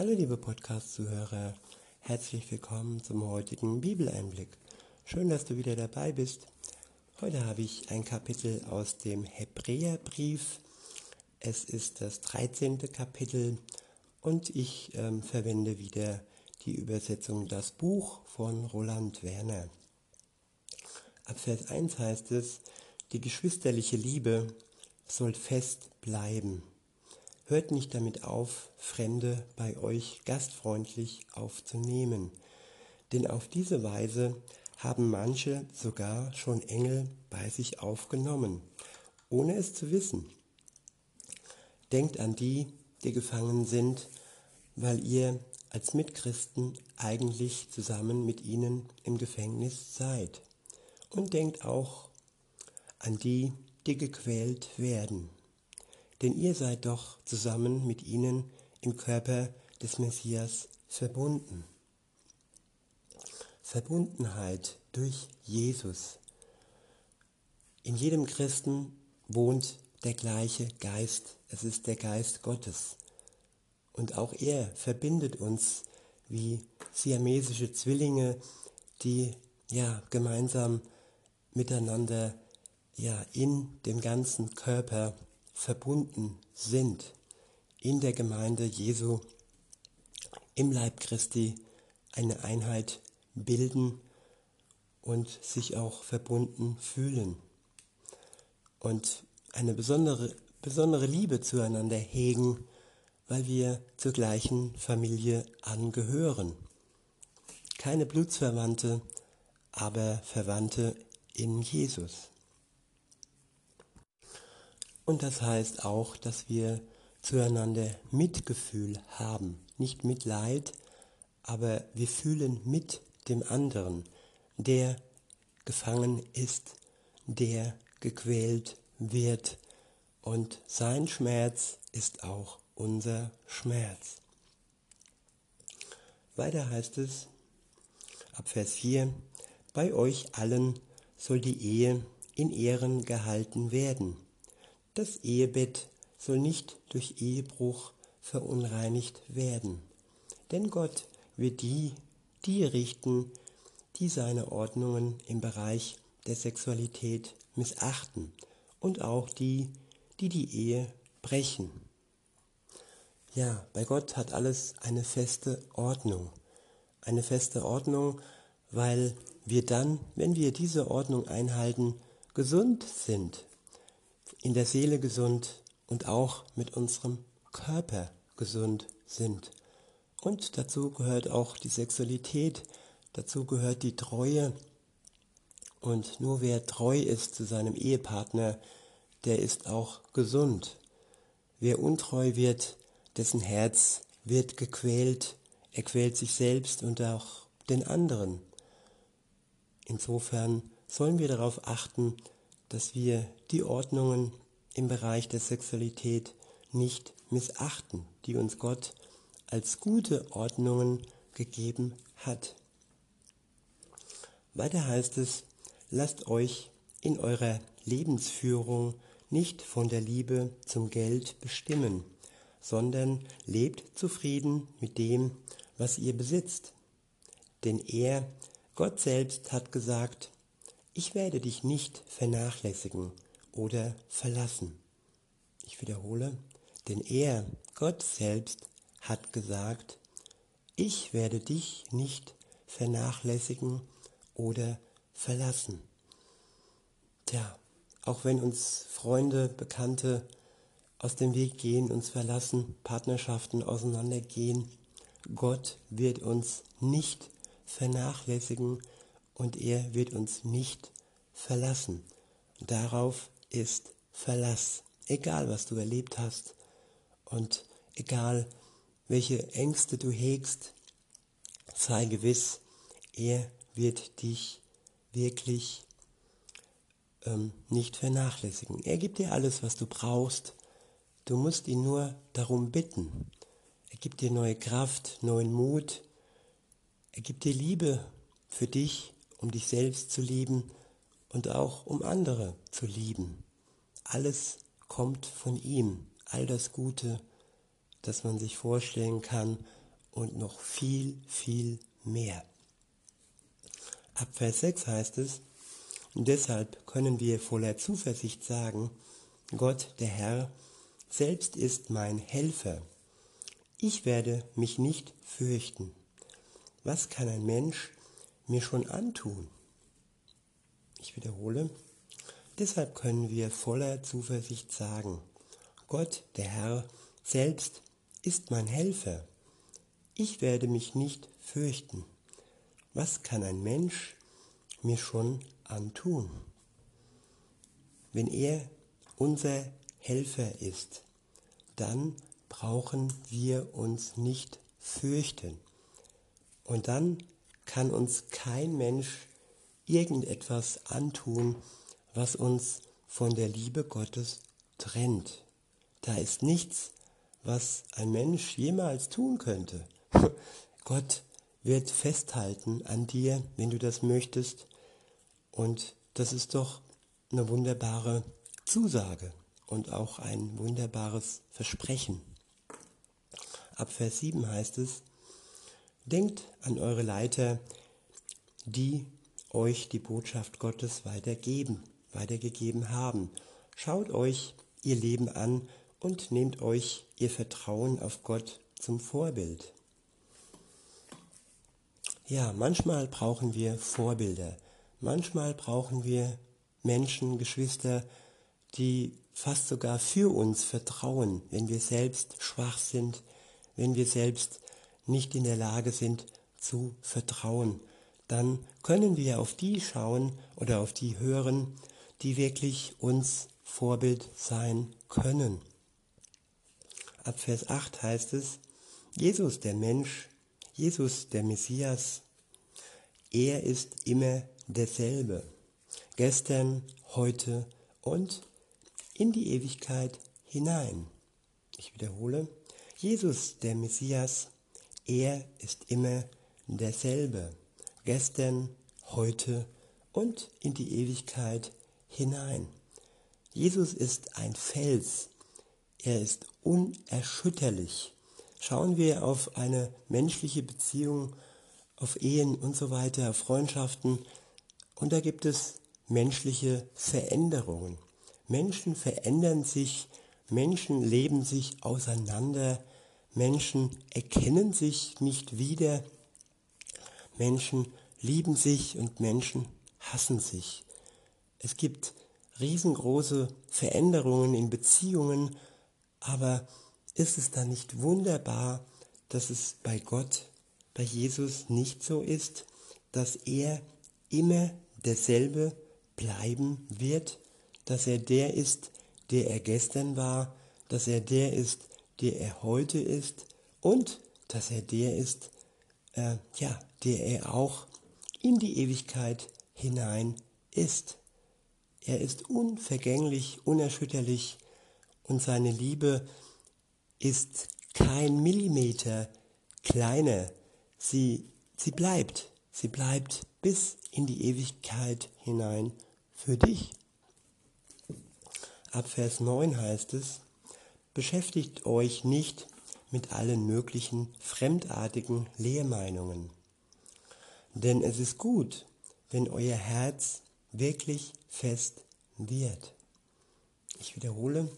Hallo liebe Podcast-Zuhörer, herzlich willkommen zum heutigen Bibeleinblick. Schön, dass du wieder dabei bist. Heute habe ich ein Kapitel aus dem Hebräerbrief. Es ist das 13. Kapitel und ich ähm, verwende wieder die Übersetzung Das Buch von Roland Werner. Ab Vers 1 heißt es, die geschwisterliche Liebe soll fest bleiben. Hört nicht damit auf, Fremde bei euch gastfreundlich aufzunehmen, denn auf diese Weise haben manche sogar schon Engel bei sich aufgenommen, ohne es zu wissen. Denkt an die, die gefangen sind, weil ihr als Mitchristen eigentlich zusammen mit ihnen im Gefängnis seid. Und denkt auch an die, die gequält werden denn ihr seid doch zusammen mit ihnen im Körper des Messias verbunden. Verbundenheit durch Jesus. In jedem Christen wohnt der gleiche Geist. Es ist der Geist Gottes. Und auch er verbindet uns wie siamesische Zwillinge, die ja gemeinsam miteinander ja in dem ganzen Körper verbunden sind in der Gemeinde Jesu, im Leib Christi eine Einheit bilden und sich auch verbunden fühlen und eine besondere, besondere Liebe zueinander hegen, weil wir zur gleichen Familie angehören. Keine Blutsverwandte, aber Verwandte in Jesus. Und das heißt auch, dass wir zueinander Mitgefühl haben. Nicht Mitleid, aber wir fühlen mit dem anderen, der gefangen ist, der gequält wird. Und sein Schmerz ist auch unser Schmerz. Weiter heißt es ab Vers 4, bei euch allen soll die Ehe in Ehren gehalten werden das Ehebett soll nicht durch Ehebruch verunreinigt werden. Denn Gott wird die, die richten, die seine Ordnungen im Bereich der Sexualität missachten und auch die, die die Ehe brechen. Ja, bei Gott hat alles eine feste Ordnung. Eine feste Ordnung, weil wir dann, wenn wir diese Ordnung einhalten, gesund sind, in der Seele gesund und auch mit unserem Körper gesund sind. Und dazu gehört auch die Sexualität, dazu gehört die Treue. Und nur wer treu ist zu seinem Ehepartner, der ist auch gesund. Wer untreu wird, dessen Herz wird gequält, er quält sich selbst und auch den anderen. Insofern sollen wir darauf achten, dass wir die Ordnungen im Bereich der Sexualität nicht missachten, die uns Gott als gute Ordnungen gegeben hat. Weiter heißt es, lasst euch in eurer Lebensführung nicht von der Liebe zum Geld bestimmen, sondern lebt zufrieden mit dem, was ihr besitzt. Denn er, Gott selbst, hat gesagt, ich werde dich nicht vernachlässigen oder verlassen. Ich wiederhole, denn er, Gott selbst, hat gesagt, ich werde dich nicht vernachlässigen oder verlassen. Tja, auch wenn uns Freunde, Bekannte aus dem Weg gehen, uns verlassen, Partnerschaften auseinandergehen, Gott wird uns nicht vernachlässigen und er wird uns nicht verlassen. Darauf ist Verlass, egal was du erlebt hast und egal welche Ängste du hegst, sei gewiss, er wird dich wirklich ähm, nicht vernachlässigen. Er gibt dir alles, was du brauchst. Du musst ihn nur darum bitten. Er gibt dir neue Kraft, neuen Mut. Er gibt dir Liebe für dich um dich selbst zu lieben und auch um andere zu lieben. Alles kommt von ihm, all das Gute, das man sich vorstellen kann und noch viel, viel mehr. Ab Vers 6 heißt es, und deshalb können wir voller Zuversicht sagen, Gott, der Herr, selbst ist mein Helfer. Ich werde mich nicht fürchten. Was kann ein Mensch mir schon antun? Ich wiederhole, deshalb können wir voller Zuversicht sagen, Gott, der Herr, selbst ist mein Helfer. Ich werde mich nicht fürchten. Was kann ein Mensch mir schon antun? Wenn er unser Helfer ist, dann brauchen wir uns nicht fürchten. Und dann kann uns kein Mensch irgendetwas antun, was uns von der Liebe Gottes trennt. Da ist nichts, was ein Mensch jemals tun könnte. Gott wird festhalten an dir, wenn du das möchtest. Und das ist doch eine wunderbare Zusage und auch ein wunderbares Versprechen. Ab Vers 7 heißt es, Denkt an eure Leiter, die euch die Botschaft Gottes weitergeben, weitergegeben haben. Schaut euch ihr Leben an und nehmt euch ihr Vertrauen auf Gott zum Vorbild. Ja, manchmal brauchen wir Vorbilder. Manchmal brauchen wir Menschen, Geschwister, die fast sogar für uns vertrauen, wenn wir selbst schwach sind, wenn wir selbst nicht in der Lage sind zu vertrauen. Dann können wir auf die schauen oder auf die hören, die wirklich uns Vorbild sein können. Ab Vers 8 heißt es, Jesus der Mensch Jesus, der Messias, er ist immer derselbe. Gestern, heute und in die Ewigkeit hinein. Ich wiederhole, Jesus, der Messias, er ist immer derselbe. Gestern, heute und in die Ewigkeit hinein. Jesus ist ein Fels. Er ist unerschütterlich. Schauen wir auf eine menschliche Beziehung, auf Ehen und so weiter, Freundschaften, und da gibt es menschliche Veränderungen. Menschen verändern sich, Menschen leben sich auseinander, Menschen erkennen sich nicht wieder, Menschen lieben sich und Menschen hassen sich. Es gibt riesengroße Veränderungen in Beziehungen, aber ist es dann nicht wunderbar, dass es bei Gott, bei Jesus nicht so ist, dass er immer derselbe bleiben wird, dass er der ist, der er gestern war, dass er der ist, der er heute ist und dass er der ist, äh, ja, der er auch in die Ewigkeit hinein ist. Er ist unvergänglich, unerschütterlich und seine Liebe ist kein Millimeter kleiner. Sie, sie bleibt, sie bleibt bis in die Ewigkeit hinein für dich. Ab Vers 9 heißt es, beschäftigt euch nicht mit allen möglichen fremdartigen Lehrmeinungen. Denn es ist gut, wenn euer Herz wirklich fest wird. Ich wiederhole,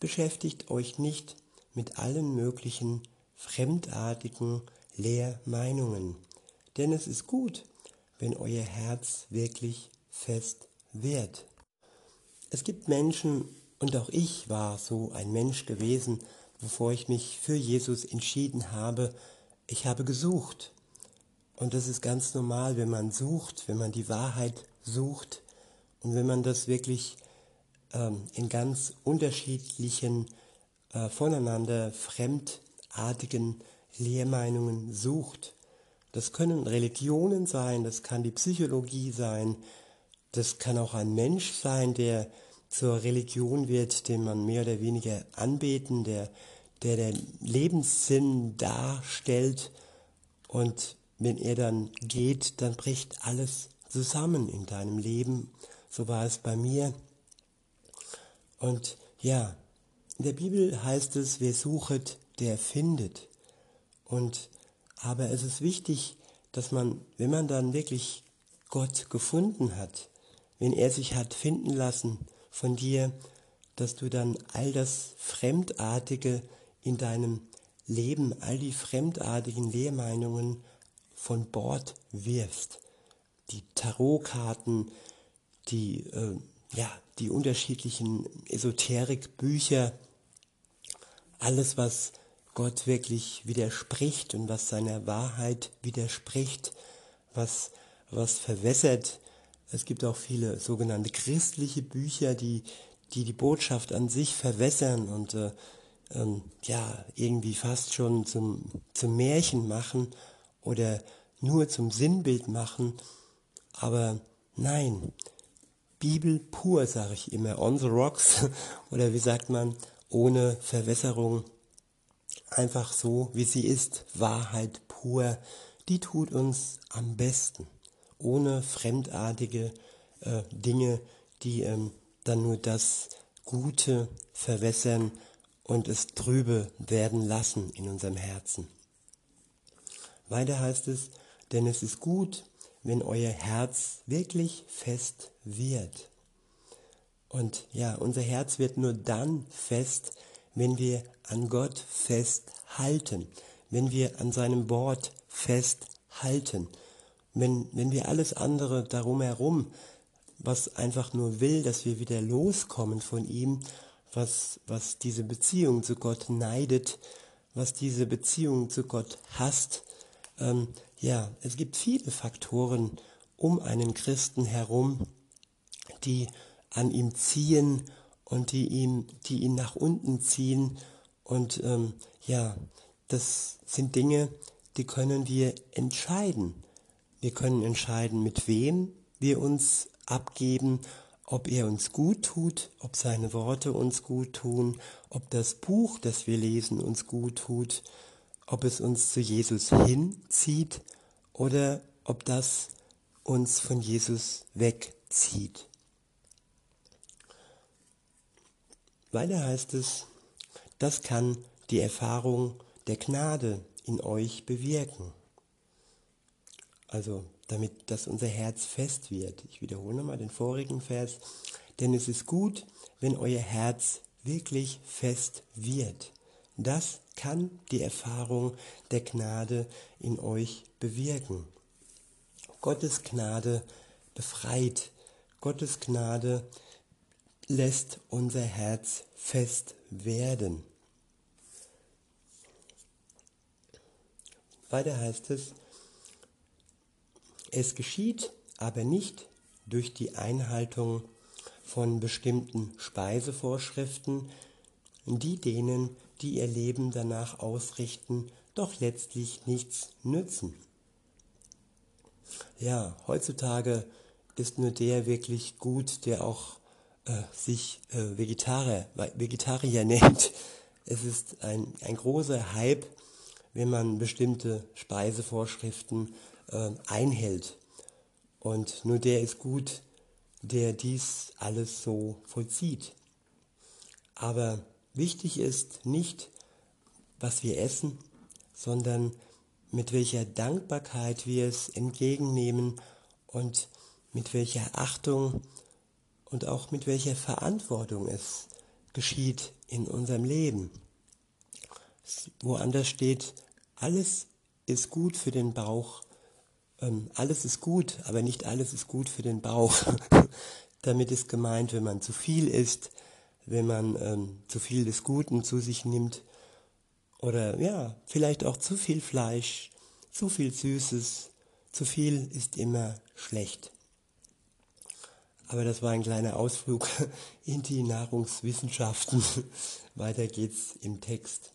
beschäftigt euch nicht mit allen möglichen fremdartigen Lehrmeinungen. Denn es ist gut, wenn euer Herz wirklich fest wird. Es gibt Menschen, und auch ich war so ein Mensch gewesen, bevor ich mich für Jesus entschieden habe. Ich habe gesucht. Und das ist ganz normal, wenn man sucht, wenn man die Wahrheit sucht und wenn man das wirklich ähm, in ganz unterschiedlichen äh, voneinander fremdartigen Lehrmeinungen sucht. Das können Religionen sein, das kann die Psychologie sein, das kann auch ein Mensch sein, der zur Religion wird, den man mehr oder weniger anbeten, der der den Lebenssinn darstellt und wenn er dann geht, dann bricht alles zusammen in deinem Leben. So war es bei mir. Und ja, in der Bibel heißt es, wer suchet, der findet. Und aber es ist wichtig, dass man, wenn man dann wirklich Gott gefunden hat, wenn er sich hat finden lassen von dir, dass du dann all das Fremdartige in deinem Leben, all die fremdartigen Lehrmeinungen von Bord wirfst. Die Tarotkarten, die, äh, ja, die unterschiedlichen Esoterikbücher, alles, was Gott wirklich widerspricht und was seiner Wahrheit widerspricht, was, was verwässert. Es gibt auch viele sogenannte christliche Bücher, die die, die Botschaft an sich verwässern und äh, ähm, ja, irgendwie fast schon zum, zum Märchen machen oder nur zum Sinnbild machen. Aber nein, Bibel pur, sage ich immer, on the rocks. Oder wie sagt man, ohne Verwässerung, einfach so, wie sie ist, Wahrheit pur, die tut uns am besten, ohne fremdartige äh, Dinge, die ähm, dann nur das Gute verwässern und es trübe werden lassen in unserem Herzen. Weiter heißt es, denn es ist gut, wenn euer Herz wirklich fest wird. Und ja, unser Herz wird nur dann fest, wenn wir an Gott festhalten, wenn wir an seinem Wort festhalten, wenn, wenn wir alles andere darum herum, was einfach nur will, dass wir wieder loskommen von ihm, was, was diese Beziehung zu Gott neidet, was diese Beziehung zu Gott hasst. Ähm, ja, es gibt viele Faktoren um einen Christen herum, die an ihm ziehen und die ihm, die ihn nach unten ziehen. Und ähm, ja, das sind Dinge, die können wir entscheiden. Wir können entscheiden, mit wem wir uns abgeben ob er uns gut tut, ob seine Worte uns gut tun, ob das Buch, das wir lesen, uns gut tut, ob es uns zu Jesus hinzieht oder ob das uns von Jesus wegzieht. Weiter heißt es, das kann die Erfahrung der Gnade in euch bewirken. Also damit dass unser Herz fest wird. Ich wiederhole nochmal den vorigen Vers. Denn es ist gut, wenn euer Herz wirklich fest wird. Das kann die Erfahrung der Gnade in euch bewirken. Gottes Gnade befreit. Gottes Gnade lässt unser Herz fest werden. Weiter heißt es, es geschieht aber nicht durch die Einhaltung von bestimmten Speisevorschriften, die denen, die ihr Leben danach ausrichten, doch letztlich nichts nützen. Ja, heutzutage ist nur der wirklich gut, der auch äh, sich äh, Vegetarier, Vegetarier nennt. Es ist ein, ein großer Hype, wenn man bestimmte Speisevorschriften äh, einhält. Und nur der ist gut, der dies alles so vollzieht. Aber wichtig ist nicht, was wir essen, sondern mit welcher Dankbarkeit wir es entgegennehmen und mit welcher Achtung und auch mit welcher Verantwortung es geschieht in unserem Leben. Woanders steht, alles ist gut für den Bauch, ähm, alles ist gut, aber nicht alles ist gut für den Bauch. Damit ist gemeint, wenn man zu viel isst, wenn man ähm, zu viel des Guten zu sich nimmt oder ja, vielleicht auch zu viel Fleisch, zu viel Süßes, zu viel ist immer schlecht. Aber das war ein kleiner Ausflug in die Nahrungswissenschaften. Weiter geht's im Text.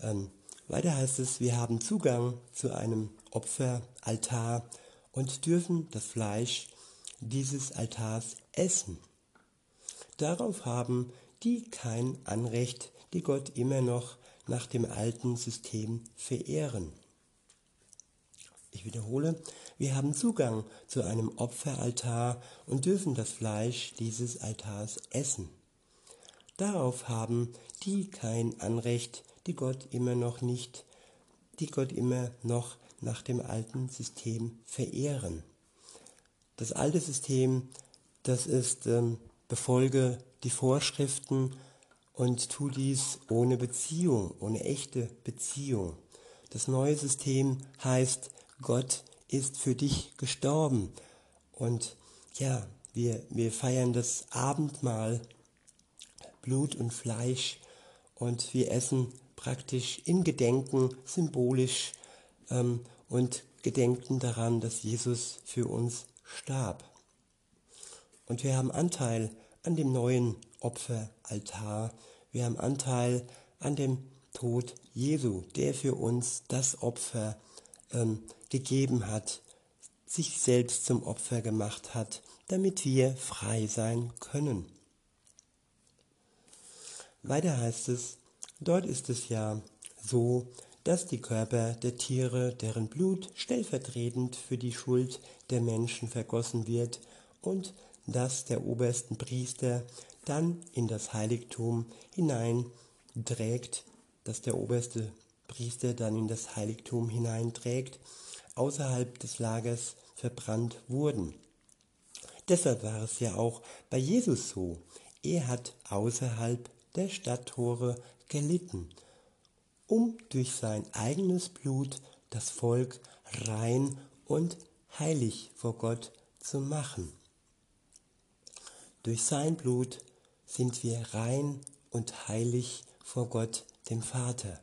Ähm, weiter heißt es, wir haben Zugang zu einem Opferaltar und dürfen das Fleisch dieses Altars essen. Darauf haben die kein Anrecht, die Gott immer noch nach dem alten System verehren. Ich wiederhole, wir haben Zugang zu einem Opferaltar und dürfen das Fleisch dieses Altars essen. Darauf haben die kein Anrecht, die Gott immer noch nicht die Gott immer noch nach dem alten System verehren. Das alte System, das ist, ähm, befolge die Vorschriften und tu dies ohne Beziehung, ohne echte Beziehung. Das neue System heißt, Gott ist für dich gestorben. Und ja, wir, wir feiern das Abendmahl, Blut und Fleisch und wir essen praktisch in Gedenken, symbolisch ähm, und gedenken daran, dass Jesus für uns starb. Und wir haben Anteil an dem neuen Opferaltar. Wir haben Anteil an dem Tod Jesu, der für uns das Opfer ähm, gegeben hat, sich selbst zum Opfer gemacht hat, damit wir frei sein können. Weiter heißt es, dort ist es ja so, dass die Körper der Tiere, deren Blut stellvertretend für die Schuld der Menschen vergossen wird und dass der obersten Priester dann in das Heiligtum hineinträgt, dass der oberste Priester dann in das Heiligtum hineinträgt, außerhalb des Lagers verbrannt wurden. Deshalb war es ja auch bei Jesus so. Er hat außerhalb der Stadttore gelitten, um durch sein eigenes Blut das Volk rein und heilig vor Gott zu machen. Durch sein Blut sind wir rein und heilig vor Gott, dem Vater.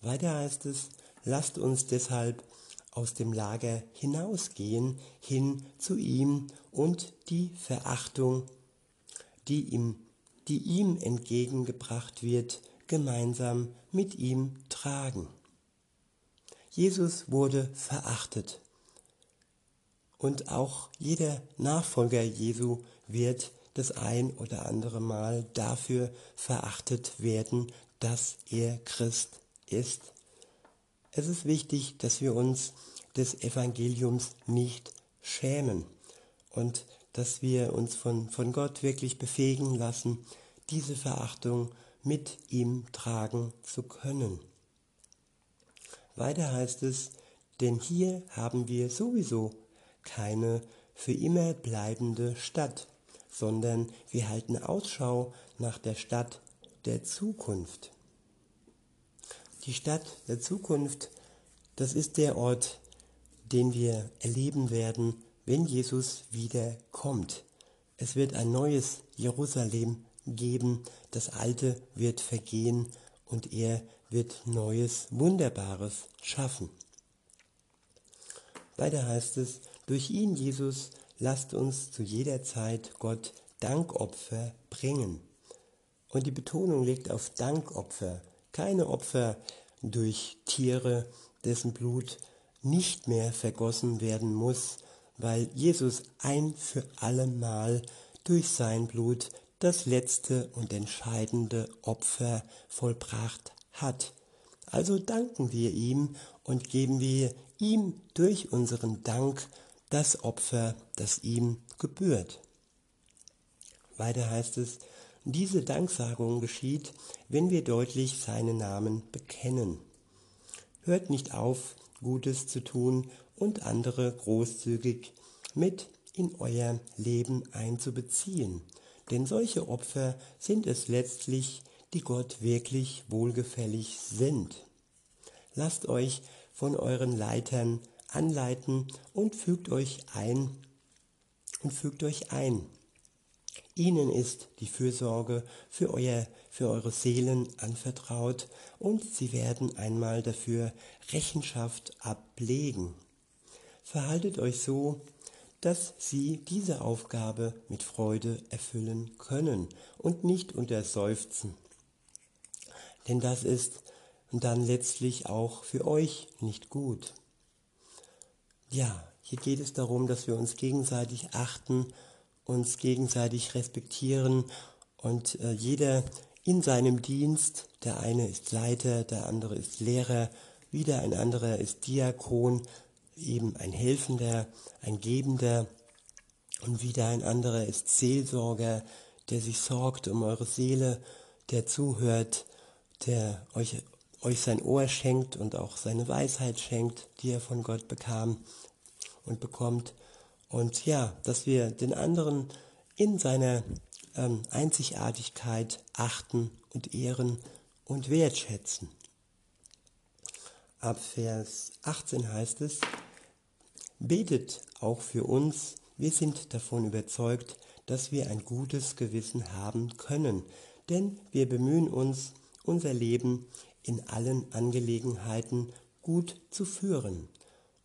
Weiter heißt es, lasst uns deshalb aus dem Lager hinausgehen, hin zu ihm und die Verachtung, die ihm, die ihm entgegengebracht wird, gemeinsam mit ihm tragen. Jesus wurde verachtet. Und auch jeder Nachfolger Jesu wird das ein oder andere Mal dafür verachtet werden, dass er Christ ist. Es ist wichtig, dass wir uns des Evangeliums nicht schämen und dass wir uns von, von Gott wirklich befähigen lassen, diese Verachtung mit ihm tragen zu können. Weiter heißt es, denn hier haben wir sowieso keine für immer bleibende Stadt, sondern wir halten Ausschau nach der Stadt der Zukunft. Die Stadt der Zukunft, das ist der Ort, den wir erleben werden, wenn Jesus wieder kommt. Es wird ein neues Jerusalem geben, das alte wird vergehen und er wird neues, wunderbares schaffen. Weiter heißt es, durch ihn, Jesus, lasst uns zu jeder Zeit Gott Dankopfer bringen. Und die Betonung liegt auf Dankopfer, keine Opfer durch Tiere, dessen Blut nicht mehr vergossen werden muss, weil Jesus ein für allemal durch sein Blut das letzte und entscheidende Opfer vollbracht hat. Also danken wir ihm und geben wir ihm durch unseren Dank das Opfer, das ihm gebührt. Weiter heißt es, diese Danksagung geschieht, wenn wir deutlich seinen Namen bekennen. Hört nicht auf, Gutes zu tun und andere großzügig mit in euer Leben einzubeziehen. Denn solche Opfer sind es letztlich, die Gott wirklich wohlgefällig sind. Lasst euch von euren Leitern anleiten und fügt euch ein und fügt euch ein. Ihnen ist die Fürsorge für, euer, für eure Seelen anvertraut und sie werden einmal dafür Rechenschaft ablegen. Verhaltet euch so, dass sie diese Aufgabe mit Freude erfüllen können und nicht unter Seufzen. Denn das ist dann letztlich auch für euch nicht gut. Ja, hier geht es darum, dass wir uns gegenseitig achten, uns gegenseitig respektieren und äh, jeder in seinem Dienst, der eine ist Leiter, der andere ist Lehrer, wieder ein anderer ist Diakon, eben ein Helfender, ein Gebender und wieder ein anderer ist Seelsorger, der sich sorgt um eure Seele, der zuhört, der euch euch sein Ohr schenkt und auch seine Weisheit schenkt, die er von Gott bekam und bekommt. Und ja, dass wir den anderen in seiner ähm, Einzigartigkeit achten und ehren und wertschätzen. Ab Vers 18 heißt es, betet auch für uns, wir sind davon überzeugt, dass wir ein gutes Gewissen haben können, denn wir bemühen uns, unser Leben in allen Angelegenheiten gut zu führen.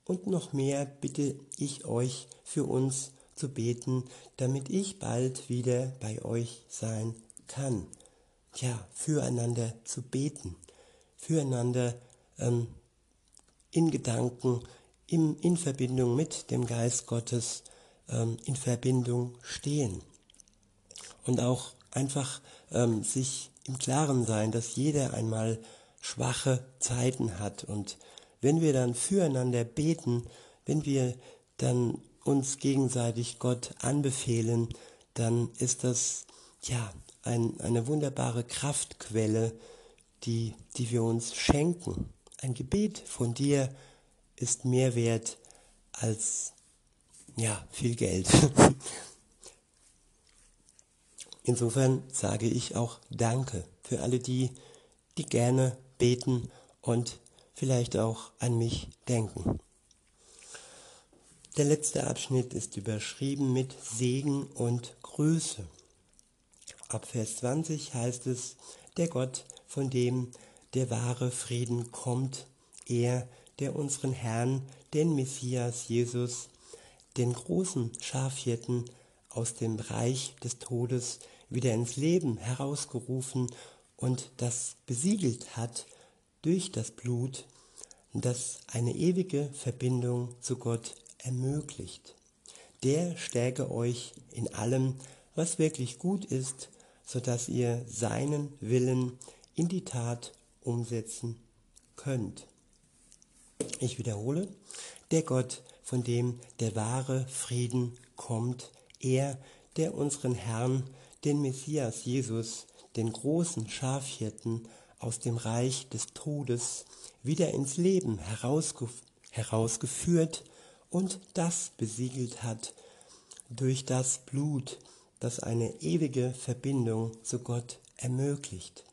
Und noch mehr bitte ich euch für uns zu beten, damit ich bald wieder bei euch sein kann. Ja, füreinander zu beten, füreinander ähm, in Gedanken, im, in Verbindung mit dem Geist Gottes, ähm, in Verbindung stehen. Und auch einfach ähm, sich im Klaren sein, dass jeder einmal schwache Zeiten hat. Und wenn wir dann füreinander beten, wenn wir dann uns gegenseitig Gott anbefehlen, dann ist das ja ein, eine wunderbare Kraftquelle, die, die wir uns schenken. Ein Gebet von dir ist mehr wert als ja, viel Geld. Insofern sage ich auch Danke für alle die, die gerne beten und vielleicht auch an mich denken. Der letzte Abschnitt ist überschrieben mit Segen und Größe. Ab Vers 20 heißt es, der Gott, von dem der wahre Frieden kommt, er, der unseren Herrn, den Messias Jesus, den großen Schafhirten aus dem Reich des Todes wieder ins Leben herausgerufen und das besiegelt hat durch das Blut, das eine ewige Verbindung zu Gott ermöglicht. Der stärke euch in allem, was wirklich gut ist, so dass ihr seinen Willen in die Tat umsetzen könnt. Ich wiederhole, der Gott, von dem der wahre Frieden kommt, er, der unseren Herrn, den Messias Jesus, den großen Schafhirten aus dem Reich des Todes wieder ins Leben herausgef herausgeführt und das besiegelt hat durch das Blut, das eine ewige Verbindung zu Gott ermöglicht.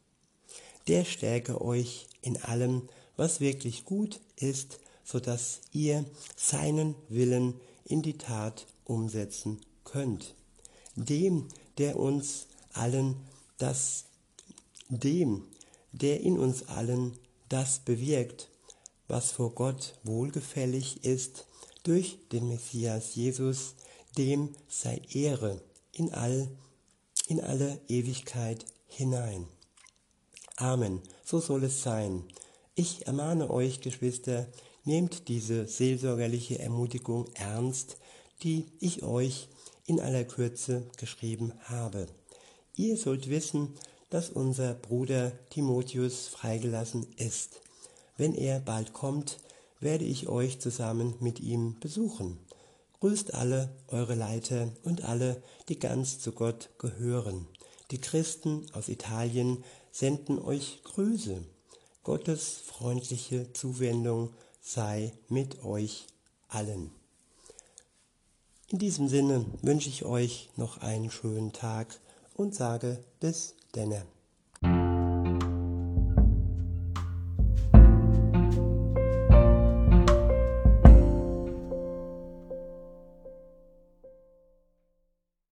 Der stärke euch in allem, was wirklich gut ist, so dass ihr seinen Willen in die Tat umsetzen könnt. Dem, der uns allen das, dem, der in uns allen das bewirkt, was vor Gott wohlgefällig ist, durch den Messias Jesus, dem sei Ehre in all, in alle Ewigkeit hinein. Amen. So soll es sein. Ich ermahne euch, Geschwister, nehmt diese seelsorgerliche Ermutigung ernst, die ich euch in aller Kürze geschrieben habe. Ihr sollt wissen, dass unser Bruder Timotheus freigelassen ist. Wenn er bald kommt, werde ich euch zusammen mit ihm besuchen. Grüßt alle eure Leiter und alle, die ganz zu Gott gehören. Die Christen aus Italien senden euch Grüße. Gottes freundliche Zuwendung sei mit euch allen. In diesem Sinne wünsche ich euch noch einen schönen Tag und sage bis denne.